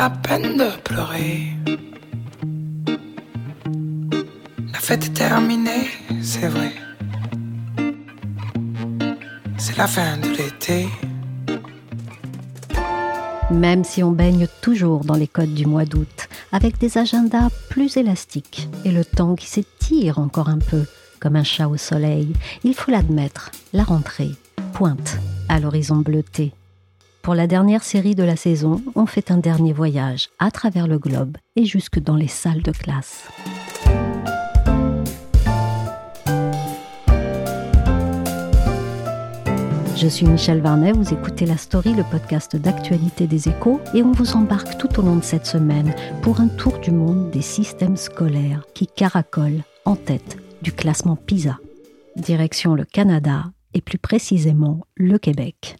La peine de pleurer. La fête est terminée, c'est vrai. C'est la fin de l'été. Même si on baigne toujours dans les codes du mois d'août, avec des agendas plus élastiques et le temps qui s'étire encore un peu, comme un chat au soleil, il faut l'admettre, la rentrée pointe à l'horizon bleuté. Pour la dernière série de la saison, on fait un dernier voyage à travers le globe et jusque dans les salles de classe. Je suis Michel Varnet, vous écoutez La Story, le podcast d'actualité des échos, et on vous embarque tout au long de cette semaine pour un tour du monde des systèmes scolaires qui caracolent en tête du classement PISA. Direction le Canada et plus précisément le Québec.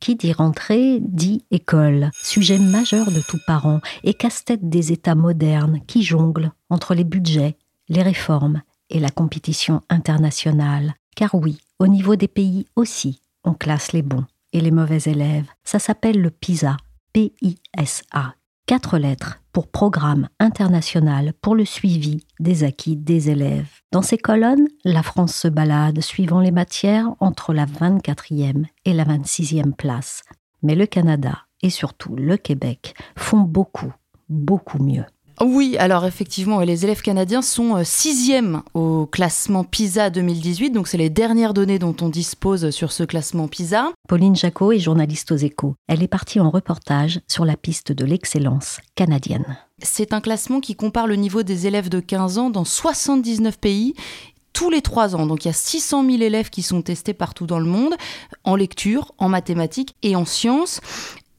Qui dit rentrée dit école, sujet majeur de tout parent et casse-tête des États modernes qui jonglent entre les budgets, les réformes et la compétition internationale. Car oui, au niveau des pays aussi, on classe les bons et les mauvais élèves. Ça s'appelle le PISA, P-I-S-A. Quatre lettres pour Programme international pour le suivi des acquis des élèves. Dans ces colonnes, la France se balade suivant les matières entre la 24e et la 26e place. Mais le Canada et surtout le Québec font beaucoup, beaucoup mieux. Oui, alors effectivement, les élèves canadiens sont euh, sixièmes au classement PISA 2018, donc c'est les dernières données dont on dispose sur ce classement PISA. Pauline Jacot est journaliste aux échos. Elle est partie en reportage sur la piste de l'excellence canadienne. C'est un classement qui compare le niveau des élèves de 15 ans dans 79 pays tous les trois ans. Donc il y a 600 000 élèves qui sont testés partout dans le monde, en lecture, en mathématiques et en sciences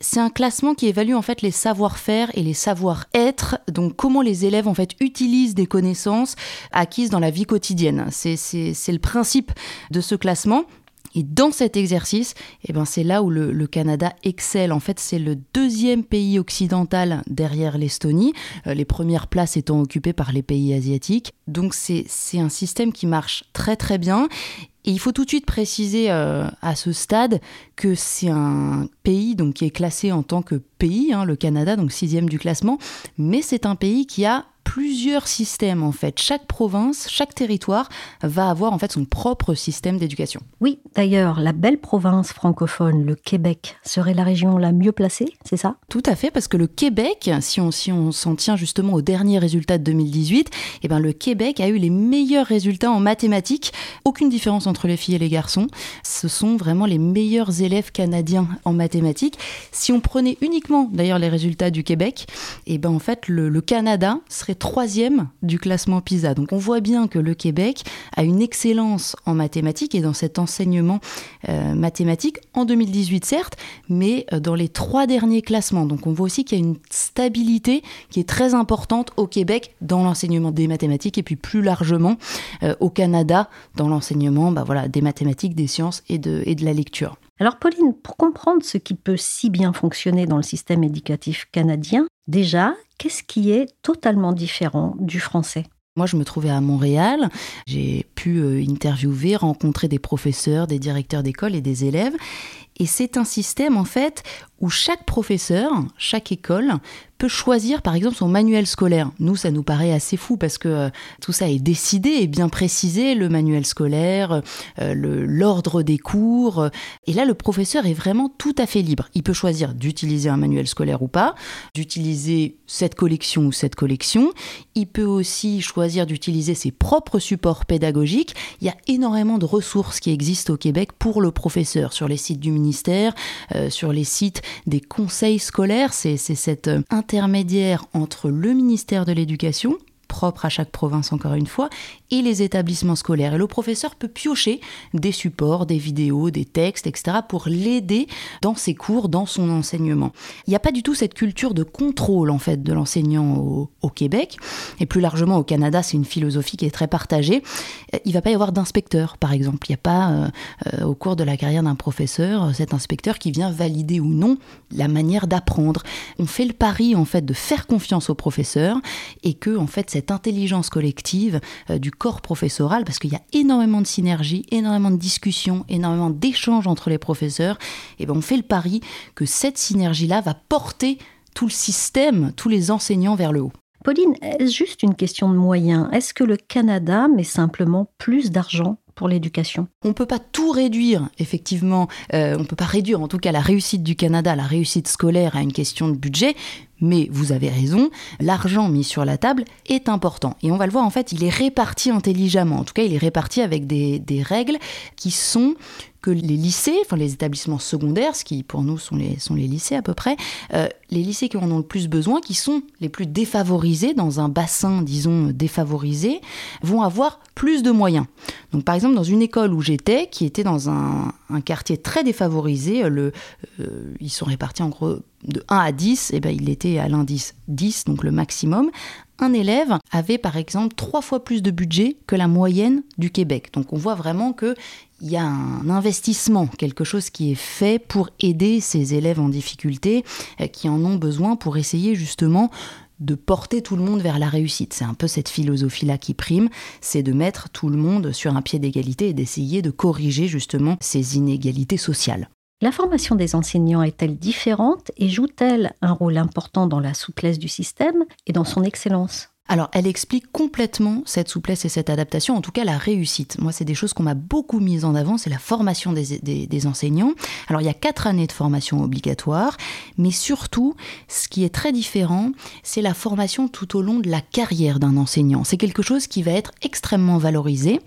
c'est un classement qui évalue en fait les savoir-faire et les savoir-être, donc comment les élèves en fait utilisent des connaissances acquises dans la vie quotidienne. C'est le principe de ce classement. Et dans cet exercice, eh ben c'est là où le, Canada excelle. En fait, c'est le deuxième pays occidental derrière l'Estonie, euh, les premières places étant occupées par les pays asiatiques. Donc c'est un système qui marche très très bien. Et il faut tout de suite préciser euh, à ce stade que c'est un pays donc, qui est classé en tant que pays, hein, le Canada, donc sixième du classement, mais c'est un pays qui a plusieurs systèmes en fait. Chaque province, chaque territoire va avoir en fait son propre système d'éducation. Oui, d'ailleurs, la belle province francophone, le Québec, serait la région la mieux placée, c'est ça? Tout à fait, parce que le Québec, si on si on s'en tient justement aux derniers résultats de 2018, eh ben le Québec a eu les meilleurs résultats en mathématiques. Aucune différence entre les filles et les garçons. Ce sont vraiment les meilleurs élèves canadiens en mathématiques. Si on prenait uniquement d'ailleurs les résultats du Québec, eh ben en fait le, le Canada serait troisième du classement PISA. Donc on voit bien que le Québec a une excellence en mathématiques et dans cet enseignement euh, mathématique en 2018 certes, mais euh, dans les trois derniers classements. Donc on voit aussi qu'il y a une stabilité qui est très importante au Québec dans l'enseignement des mathématiques et puis plus largement euh, au Canada dans l'enseignement bah des mathématiques, des sciences et de la lecture. Alors Pauline, pour comprendre ce qui peut si bien fonctionner dans le système éducatif canadien, déjà, qu'est-ce qui est totalement différent du français? Moi, je me trouvais à Montréal. J'ai pu euh, interviewer, rencontrer des professeurs, des directeurs d'école et des élèves. Et c'est un système, en fait, où chaque professeur, chaque école peut choisir par exemple son manuel scolaire. Nous, ça nous paraît assez fou parce que euh, tout ça est décidé et bien précisé, le manuel scolaire, euh, l'ordre des cours. Et là, le professeur est vraiment tout à fait libre. Il peut choisir d'utiliser un manuel scolaire ou pas, d'utiliser cette collection ou cette collection. Il peut aussi choisir d'utiliser ses propres supports pédagogiques. Il y a énormément de ressources qui existent au Québec pour le professeur sur les sites du ministère, euh, sur les sites des conseils scolaires. C'est cet euh, intermédiaire entre le ministère de l'Éducation, propre à chaque province encore une fois, et les établissements scolaires. Et le professeur peut piocher des supports, des vidéos, des textes, etc. pour l'aider dans ses cours, dans son enseignement. Il n'y a pas du tout cette culture de contrôle en fait de l'enseignant au, Québec et plus largement au Canada. C'est une philosophie qui est très partagée. Il ne va pas y avoir d'inspecteur, par exemple. Il n'y a pas euh, euh, au cours de la carrière d'un professeur cet inspecteur qui vient valider ou non la manière d'apprendre. On fait le pari en fait de faire confiance au professeur et que en fait cette intelligence collective euh, du corps professoral, parce qu'il y a énormément de synergie, énormément de discussions, énormément d'échanges entre les professeurs, et ben on fait le pari que cette synergie-là va porter tout le système, tous les enseignants vers le haut. Pauline, est-ce juste une question de moyens? Est-ce que le Canada met simplement plus d'argent pour l'éducation? On ne peut pas tout réduire, effectivement. Euh, on ne peut pas réduire, en tout cas, la réussite du Canada, la réussite scolaire à une question de budget. Mais vous avez raison, l'argent mis sur la table est important. Et on va le voir, en fait, il est réparti intelligemment. En tout cas, il est réparti avec des, règles qui sont que les lycées, enfin les établissements secondaires, ce qui pour nous sont les, sont les lycées à peu près, euh, les lycées qui en ont le plus besoin, qui sont les plus défavorisés dans un bassin, disons, défavorisé, vont avoir plus de moyens. Donc par exemple, dans une école où j'étais, qui était dans un, quartier très défavorisé, le, euh, ils sont répartis en gros de 1 à 10, et eh ben, il était à l'indice 10, donc le maximum. Un élève avait par exemple trois fois plus de budget que la moyenne du Québec. Donc on voit vraiment qu'il y a un investissement, quelque chose qui est fait pour aider ces élèves en difficulté, euh, qui en ont besoin pour essayer justement de porter tout le monde vers la réussite. C'est un peu cette philosophie-là qui prime, c'est de mettre tout le monde sur un pied d'égalité et d'essayer de corriger justement ces inégalités sociales. La formation des enseignants est-elle différente et joue-t-elle un rôle important dans la souplesse du système et dans son excellence? Alors, elle explique complètement cette souplesse et cette adaptation, en tout cas la réussite. Moi, c'est des choses qu'on m'a beaucoup mises en avant, c'est la formation des, enseignants. Alors, il y a quatre années de formation obligatoire, mais surtout, ce qui est très différent, c'est la formation tout au long de la carrière d'un enseignant. C'est quelque chose qui va être extrêmement valorisé.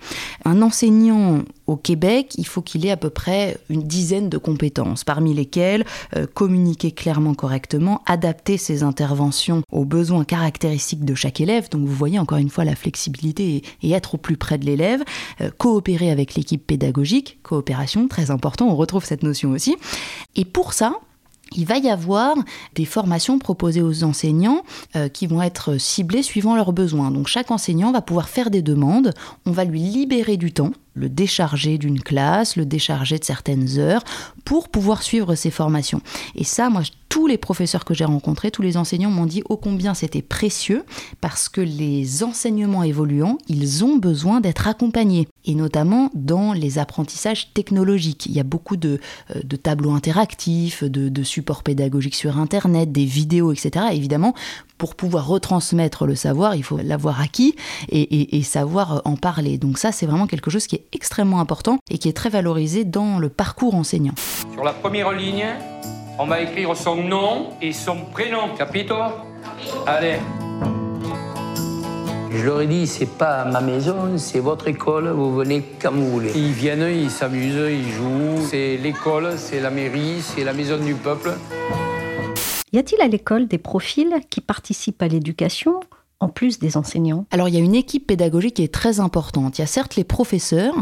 Un enseignant au Québec, il faut qu'il ait à peu près une dizaine de compétences, parmi lesquelles euh, communiquer clairement correctement, adapter ses interventions aux besoins caractéristiques de chaque élève, donc vous voyez encore une fois la flexibilité et, être au plus près de l'élève, euh, coopérer avec l'équipe pédagogique, coopération très important, on retrouve cette notion aussi. Et pour ça, il va y avoir des formations proposées aux enseignants euh, qui vont être ciblées suivant leurs besoins. Donc chaque enseignant va pouvoir faire des demandes, on va lui libérer du temps le décharger d'une classe, le décharger de certaines heures pour pouvoir suivre ces formations. Et ça, moi, tous les professeurs que j'ai rencontrés, tous les enseignants m'ont dit ô combien c'était précieux parce que les enseignements évoluants, ils ont besoin d'être accompagnés et notamment dans les apprentissages technologiques. Il y a beaucoup de, euh, tableaux interactifs, de, supports pédagogiques sur Internet, des vidéos, etc. évidemment, pour pouvoir retransmettre le savoir, il faut l'avoir acquis et, et, savoir en parler. Donc ça, c'est vraiment quelque chose qui est extrêmement important et qui est très valorisé dans le parcours enseignant. Sur la première ligne, on va écrire son nom et son prénom. Capito Allez. Je leur ai dit, c'est pas ma maison, c'est votre école, vous venez quand vous voulez. Ils viennent, ils s'amusent, ils jouent. C'est l'école, c'est la mairie, c'est la maison du peuple. Y a-t-il à l'école des profils qui participent à l'éducation en plus des enseignants? Alors il y a une équipe pédagogique qui est très importante. Il y a certes les professeurs,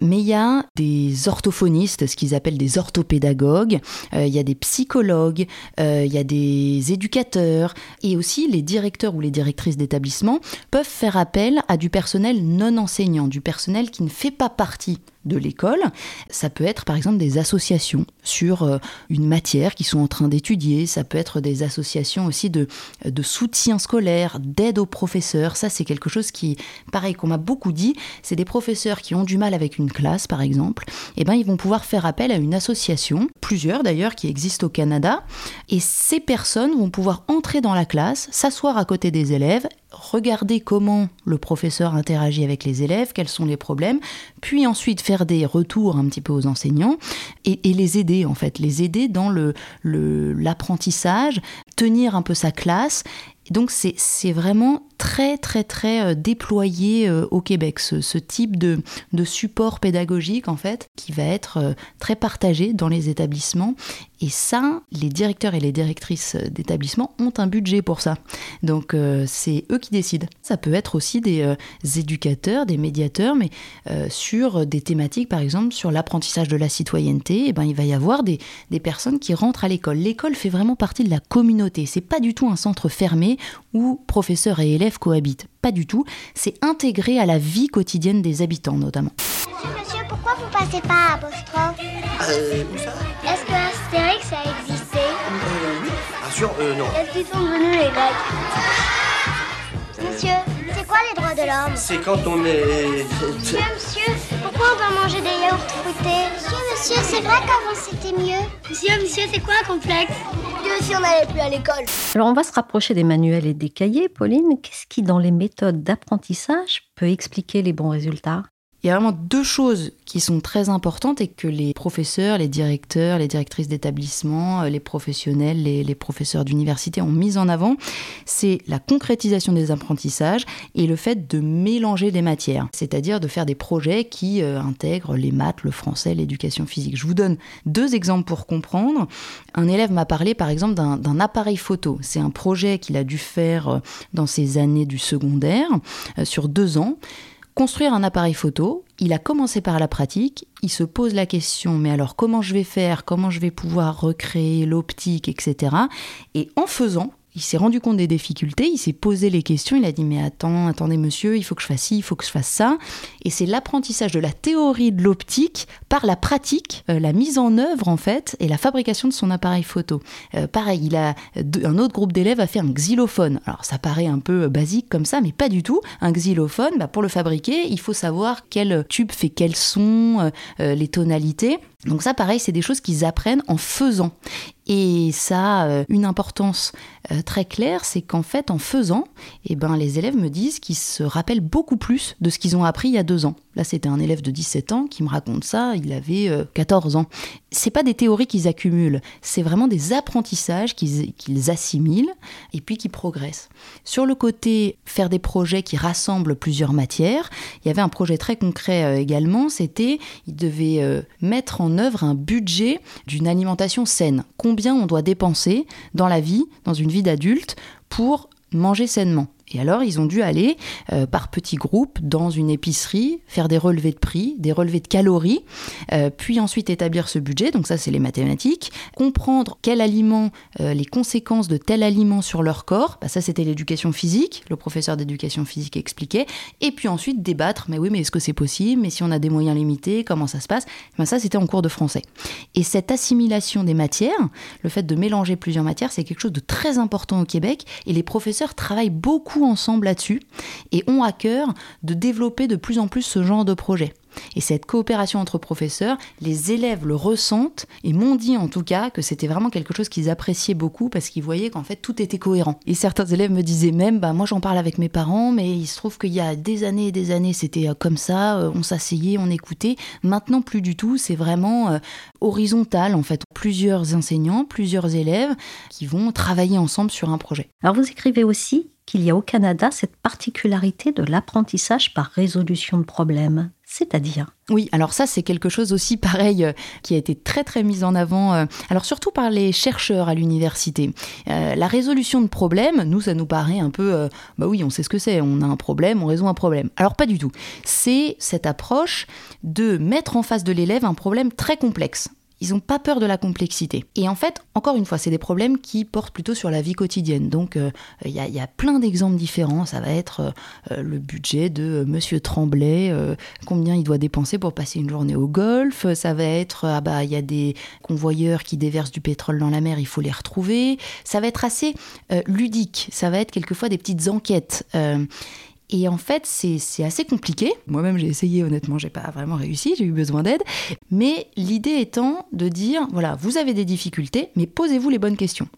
mais il y a des orthophonistes, ce qu'ils appellent des orthopédagogues, euh, il y a des psychologues, euh, il y a des éducateurs, et aussi les directeurs ou les directrices d'établissement peuvent faire appel à du personnel non enseignant, du personnel qui ne fait pas partie de l'école. Ça peut être par exemple des associations sur euh, une matière qu'ils sont en train d'étudier. Ça peut être des associations aussi de, de soutien scolaire, d'aide aux professeurs. Ça, c'est quelque chose qui, pareil, qu'on m'a beaucoup dit. C'est des professeurs qui ont du mal avec une classe, par exemple. Et eh ben, ils vont pouvoir faire appel à une association, plusieurs d'ailleurs, qui existent au Canada. Et ces personnes vont pouvoir entrer dans la classe, s'asseoir à côté des élèves regarder comment le professeur interagit avec les élèves, quels sont les problèmes, puis ensuite faire des retours un petit peu aux enseignants et, les aider en fait, les aider dans l'apprentissage, le, tenir un peu sa classe donc c'est c'est vraiment très très très euh, déployé euh, au Québec, ce, ce type de, de support pédagogique en fait, qui va être euh, très partagé dans les établissements. Et ça, les directeurs et les directrices d'établissements ont un budget pour ça. Donc euh, c'est eux qui décident. Ça peut être aussi des euh, éducateurs, des médiateurs, mais euh, sur des thématiques, par exemple, sur l'apprentissage de la citoyenneté, eh ben, il va y avoir des, des personnes qui rentrent à l'école. L'école fait vraiment partie de la communauté. C'est pas du tout un centre fermé où professeurs et élèves cohabitent. Pas du tout. C'est intégré à la vie quotidienne des habitants, notamment. Monsieur, monsieur, pourquoi vous passez pas à apostrophe Euh, Est-ce que Astérix a existé Euh, oui. Bien sûr, euh, non. Est-ce qu'ils sont venus les Grecs Monsieur, c'est quoi les droits de l'homme C'est quand on est... Monsieur, monsieur, pourquoi on doit manger des yaourts fruités Monsieur, monsieur, c'est vrai qu'avant c'était mieux. Monsieur, monsieur, c'est quoi un complexe Mieux si on n'allait plus à l'école. Alors on va se rapprocher des manuels et des cahiers. Pauline, qu'est-ce qui dans les méthodes d'apprentissage peut expliquer les bons résultats? Il y a vraiment deux choses qui sont très importantes et que les professeurs, les directeurs, les directrices d'établissement, euh, les professionnels, les, les professeurs d'université ont mis en avant. C'est la concrétisation des apprentissages et le fait de mélanger des matières, c'est-à-dire de faire des projets qui euh, intègrent les maths, le français, l'éducation physique. Je vous donne deux exemples pour comprendre. Un élève m'a parlé par exemple d'un appareil photo. C'est un projet qu'il a dû faire euh, dans ses années du secondaire sur deux ans construire un appareil photo. Il a commencé par la pratique, il se pose la question, mais alors comment je vais faire, comment je vais pouvoir recréer l'optique, etc. Et en faisant, il s'est rendu compte des difficultés, il s'est posé les questions, il a dit mais attends, attendez monsieur, il faut que je fasse ci, il faut que je fasse ça. Et c'est l'apprentissage de la théorie de l'optique par la pratique, euh, la mise en œuvre en fait, et la fabrication de son appareil photo. Euh, pareil, il a un autre groupe d'élèves a fait un xylophone. Alors ça paraît un peu basique comme ça, mais pas du tout. Un xylophone, bah, pour le fabriquer, il faut savoir quel tube fait quel son, euh, euh, les tonalités. Donc ça, pareil, c'est des choses qu'ils apprennent en faisant. Et ça a euh, une importance euh, très claire, c'est qu'en fait, en faisant, eh ben, les élèves me disent qu'ils se rappellent beaucoup plus de ce qu'ils ont appris il y a deux ans. Là, c'était un élève de 17 ans qui me raconte ça, il avait euh, 14 ans. C'est pas des théories qu'ils accumulent, c'est vraiment des apprentissages qu'ils assimilent et puis qui progressent. Sur le côté faire des projets qui rassemblent plusieurs matières, il y avait un projet très concret euh, également, c'était ils devaient euh, mettre en œuvre un budget d'une alimentation saine. Combien on doit dépenser dans la vie, dans une vie d'adulte, pour manger sainement? Et alors, ils ont dû aller euh, par petits groupes dans une épicerie, faire des relevés de prix, des relevés de calories, euh, puis ensuite établir ce budget, donc ça c'est les mathématiques, comprendre quel aliment, euh, les conséquences de tel aliment sur leur corps, bah, ça c'était l'éducation physique, le professeur d'éducation physique expliquait, et puis ensuite débattre, mais oui, mais est-ce que c'est possible, mais si on a des moyens limités, comment ça se passe? Ben, Ça c'était en cours de français. Et cette assimilation des matières, le fait de mélanger plusieurs matières, c'est quelque chose de très important au Québec, et les professeurs travaillent beaucoup ensemble là-dessus, et ont à cœur de développer de plus en plus ce genre de projet. Et cette coopération entre professeurs, les élèves le ressentent et m'ont dit en tout cas que c'était vraiment quelque chose qu'ils appréciaient beaucoup parce qu'ils voyaient qu'en fait tout était cohérent. Et certains élèves me disaient même, bah moi j'en parle avec mes parents, mais il se trouve qu'il y a des années et des années c'était euh, comme ça, euh, on s'asseyait, on écoutait. Maintenant plus du tout, c'est vraiment euh, horizontal en fait. Plusieurs enseignants, plusieurs élèves qui vont travailler ensemble sur un projet. Alors vous écrivez aussi qu'il y a au Canada cette particularité de l'apprentissage par résolution de problèmes, c'est-à-dire Oui, alors ça c'est quelque chose aussi pareil euh, qui a été très très mis en avant, euh, alors surtout par les chercheurs à l'université. Euh, la résolution de problèmes, nous ça nous paraît un peu, bah oui on sait ce que c'est, on a un problème, on résout un problème. Alors pas du tout. C'est cette approche de mettre en face de l'élève un problème très complexe. Ils n'ont pas peur de la complexité. Et en fait, encore une fois, c'est des problèmes qui portent plutôt sur la vie quotidienne. Donc, euh, il y, a- plein d'exemples différents. Ça va être euh, euh, le budget de Monsieur Tremblay, combien il doit dépenser pour passer une journée au golf. Ça va être, ah bah, il y a des convoyeurs qui déversent du pétrole dans la mer, il faut les retrouver. Ça va être assez ludique. Ça va être quelquefois des petites enquêtes. Et en fait, c'est assez compliqué. Moi-même, j'ai essayé, honnêtement, j'ai pas vraiment réussi, j'ai eu besoin d'aide. Mais l'idée étant de dire, voilà, vous avez des difficultés, mais posez-vous les bonnes questions.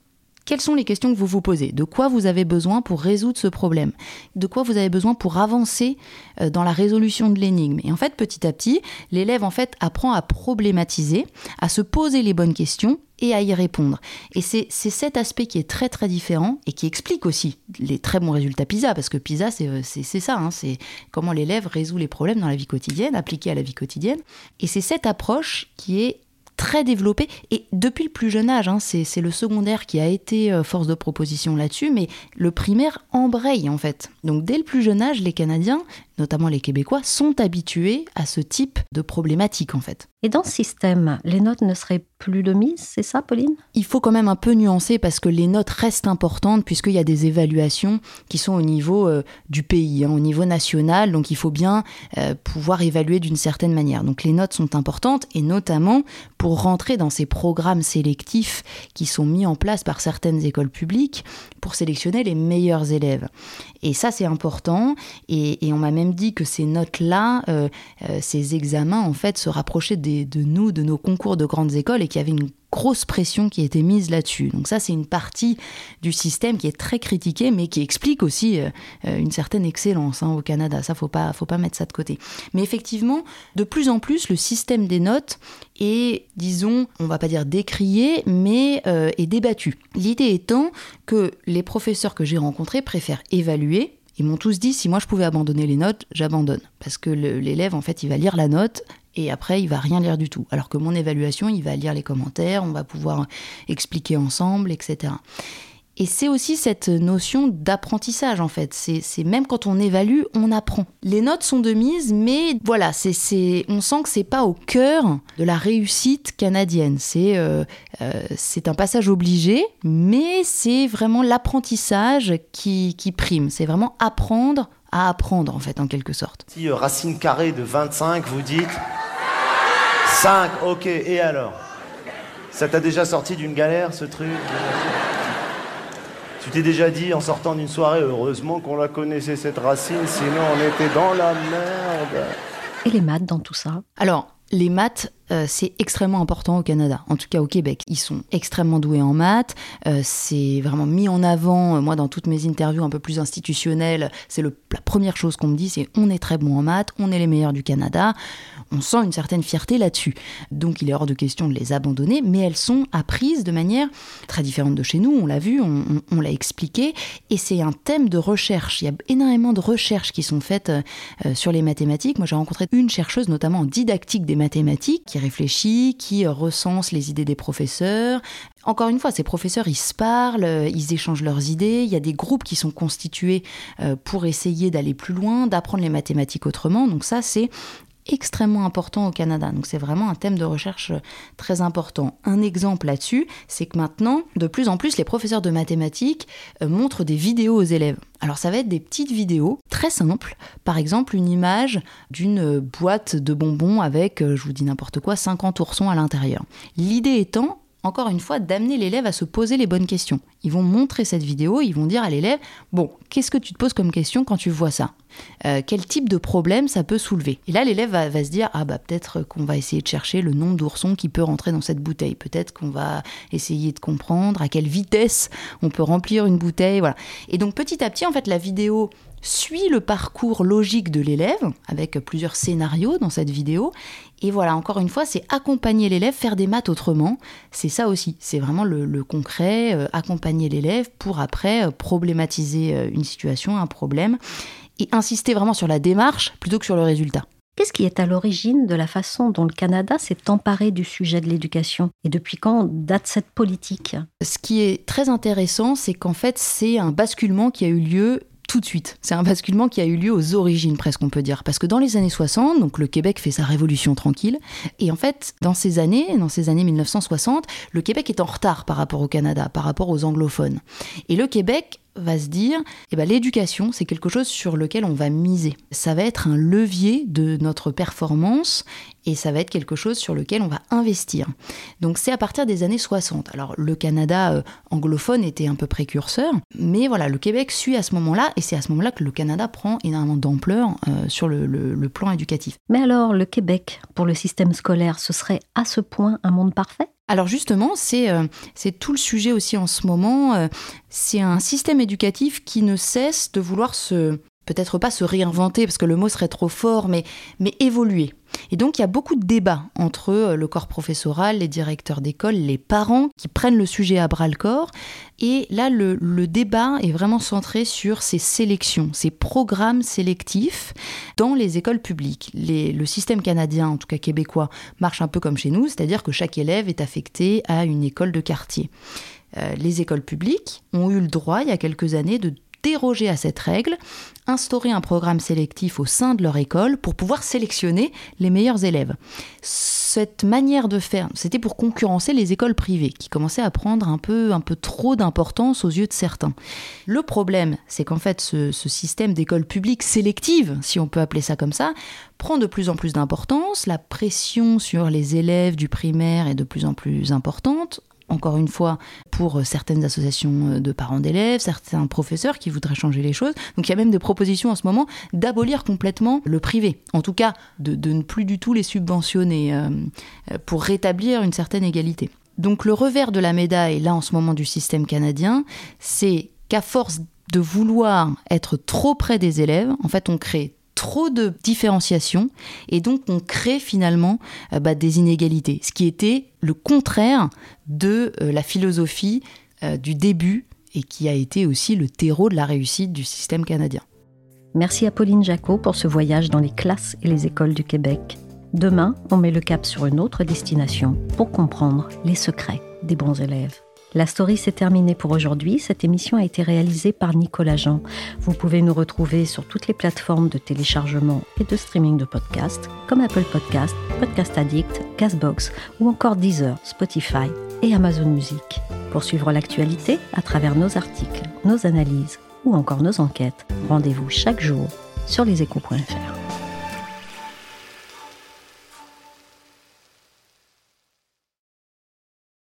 Quelles sont les questions que vous vous posez? De quoi vous avez besoin pour résoudre ce problème? De quoi vous avez besoin pour avancer euh, dans la résolution de l'énigme? Et en fait, petit à petit, l'élève en fait apprend à problématiser, à se poser les bonnes questions et à y répondre. Et c'est cet aspect qui est très très différent et qui explique aussi les très bons résultats PISA, parce que PISA c'est euh, ça, hein, c'est comment l'élève résout les problèmes dans la vie quotidienne, appliqué à la vie quotidienne. Et c'est cette approche qui est très développée et depuis le plus jeune âge, hein, c'est le secondaire qui a été euh, force de proposition là-dessus, mais le primaire embraye en fait. Donc dès le plus jeune âge, les Canadiens notamment les Québécois, sont habitués à ce type de problématique en fait. Et dans ce système, les notes ne seraient plus de mise, c'est ça Pauline? Il faut quand même un peu nuancer parce que les notes restent importantes puisqu'il y a des évaluations qui sont au niveau euh, du pays, hein, au niveau national, donc il faut bien euh, pouvoir évaluer d'une certaine manière. Donc les notes sont importantes et notamment pour rentrer dans ces programmes sélectifs qui sont mis en place par certaines écoles publiques pour sélectionner les meilleurs élèves. Et ça c'est important et on m'a même dit que ces notes-là, euh, euh, ces examens, en fait, se rapprochaient de nous, de nos concours de grandes écoles et qu'il y avait une grosse pression qui était mise là-dessus. Donc ça, c'est une partie du système qui est très critiquée, mais qui explique aussi euh, une certaine excellence hein, au Canada. Ça, faut pas, faut pas mettre ça de côté. Mais effectivement, de plus en plus, le système des notes est, disons, on va pas dire décrié, mais est débattu. L'idée étant que les professeurs que j'ai rencontrés préfèrent évaluer ils m'ont tous dit si moi je pouvais abandonner les notes, j'abandonne. Parce que l'élève, en fait, il va lire la note et après, il va rien lire du tout. Alors que mon évaluation, il va lire les commentaires, on va pouvoir expliquer ensemble, etc. Et c'est aussi cette notion d'apprentissage en fait. C'est même quand on évalue, on apprend. Les notes sont de mise, mais voilà, on sent que c'est pas au cœur de la réussite canadienne. C'est euh, euh, un passage obligé, mais c'est vraiment l'apprentissage qui, qui prime. C'est vraiment apprendre à apprendre en fait en quelque sorte. Si euh, racine carrée de 25, vous dites 5, ok, et alors? Ça t'a déjà sorti d'une galère ce truc? Tu t'es déjà dit en sortant d'une soirée, heureusement qu'on la connaissait cette racine, sinon on était dans la merde. Et les maths dans tout ça Alors, les maths, euh, c'est extrêmement important au Canada, en tout cas au Québec. Ils sont extrêmement doués en maths. Euh, c'est vraiment mis en avant. Euh, moi, dans toutes mes interviews un peu plus institutionnelles, c'est la première chose qu'on me dit, c'est on est très bon en maths, on est les meilleurs du Canada on sent une certaine fierté là-dessus. Donc il est hors de question de les abandonner, mais elles sont apprises de manière très différente de chez nous, on l'a vu, on, l'a expliqué, et c'est un thème de recherche. Il y a énormément de recherches qui sont faites euh, sur les mathématiques. Moi j'ai rencontré une chercheuse, notamment en didactique des mathématiques, qui réfléchit, qui recense les idées des professeurs, encore une fois, ces professeurs, ils se parlent, euh, ils échangent leurs idées, il y a des groupes qui sont constitués euh, pour essayer d'aller plus loin, d'apprendre les mathématiques autrement. Donc ça, c'est extrêmement important au Canada. Donc c'est vraiment un thème de recherche euh, très important. Un exemple là-dessus, c'est que maintenant, de plus en plus, les professeurs de mathématiques euh, montrent des vidéos aux élèves. Alors ça va être des petites vidéos très simples, par exemple une image d'une boîte de bonbons avec, euh, je vous dis n'importe quoi, 50 oursons à l'intérieur. L'idée étant encore une fois, d'amener l'élève à se poser les bonnes questions. Ils vont montrer cette vidéo, ils vont dire à l'élève, bon, qu'est-ce que tu te poses comme question quand tu vois ça euh, Quel type de problème ça peut soulever? Et là, l'élève va, se dire, ah bah peut-être qu'on va essayer de chercher le nombre d'oursons qui peut rentrer dans cette bouteille. Peut-être qu'on va essayer de comprendre à quelle vitesse on peut remplir une bouteille. Voilà. Et donc petit à petit, en fait, la vidéo suit le parcours logique de l'élève, avec plusieurs scénarios dans cette vidéo. Et voilà, encore une fois, c'est accompagner l'élève, faire des maths autrement. C'est ça aussi, c'est vraiment le, concret, euh, accompagner l'élève pour après euh, problématiser euh, une situation, un problème, et insister vraiment sur la démarche plutôt que sur le résultat. Qu'est-ce qui est à l'origine de la façon dont le Canada s'est emparé du sujet de l'éducation Et depuis quand date cette politique? Ce qui est très intéressant, c'est qu'en fait, c'est un basculement qui a eu lieu tout de suite. C'est un basculement qui a eu lieu aux origines, presque on peut dire. Parce que dans les années 60, donc le Québec fait sa révolution tranquille. Et en fait, dans ces années, dans ces années 1960, le Québec est en retard par rapport au Canada, par rapport aux anglophones. Et le Québec va se dire, eh ben, l'éducation, c'est quelque chose sur lequel on va miser. Ça va être un levier de notre performance et ça va être quelque chose sur lequel on va investir. Donc c'est à partir des années 60. Alors le Canada euh, anglophone était un peu précurseur, mais voilà, le Québec suit à ce moment-là et c'est à ce moment-là que le Canada prend énormément d'ampleur euh, sur le, le plan éducatif. Mais alors le Québec, pour le système scolaire, ce serait à ce point un monde parfait? Alors justement, c'est euh, tout le sujet aussi en ce moment. euh, c'est un système éducatif qui ne cesse de vouloir se peut-être pas se réinventer parce que le mot serait trop fort, mais mais évoluer. Et donc il y a beaucoup de débats entre euh, le corps professoral, les directeurs d'école, les parents qui prennent le sujet à bras le corps. Et là, le, le débat est vraiment centré sur ces sélections, ces programmes sélectifs dans les écoles publiques. Le système canadien, en tout cas québécois, marche un peu comme chez nous, c'est-à-dire que chaque élève est affecté à une école de quartier. Euh, les écoles publiques ont eu le droit, il y a quelques années, de déroger à cette règle, instaurer un programme sélectif au sein de leur école pour pouvoir sélectionner les meilleurs élèves. Cette manière de faire, c'était pour concurrencer les écoles privées qui commençaient à prendre un peu, trop d'importance aux yeux de certains. Le problème, c'est qu'en fait, ce, ce système d'école publique sélective, si on peut appeler ça comme ça, prend de plus en plus d'importance. La pression sur les élèves du primaire est de plus en plus importante encore une fois, pour certaines associations de parents d'élèves, certains professeurs qui voudraient changer les choses. Donc il y a même des propositions en ce moment d'abolir complètement le privé, en tout cas de, de ne plus du tout les subventionner euh, pour rétablir une certaine égalité. Donc le revers de la médaille, là en ce moment du système canadien, c'est qu'à force de vouloir être trop près des élèves, en fait on crée trop de différenciation et donc on crée finalement euh, bah, des inégalités, ce qui était le contraire de euh, la philosophie euh, du début et qui a été aussi le terreau de la réussite du système canadien. Merci à Pauline Jacot pour ce voyage dans les classes et les écoles du Québec. Demain, on met le cap sur une autre destination pour comprendre les secrets des bons élèves. La story s'est terminée pour aujourd'hui. Cette émission a été réalisée par Nicolas Jean. Vous pouvez nous retrouver sur toutes les plateformes de téléchargement et de streaming de podcasts, comme Apple Podcast, Podcast Addict, Castbox ou encore Deezer, Spotify et Amazon Music. Pour suivre l'actualité à travers nos articles, nos analyses ou encore nos enquêtes, rendez-vous chaque jour sur leséchos.fr.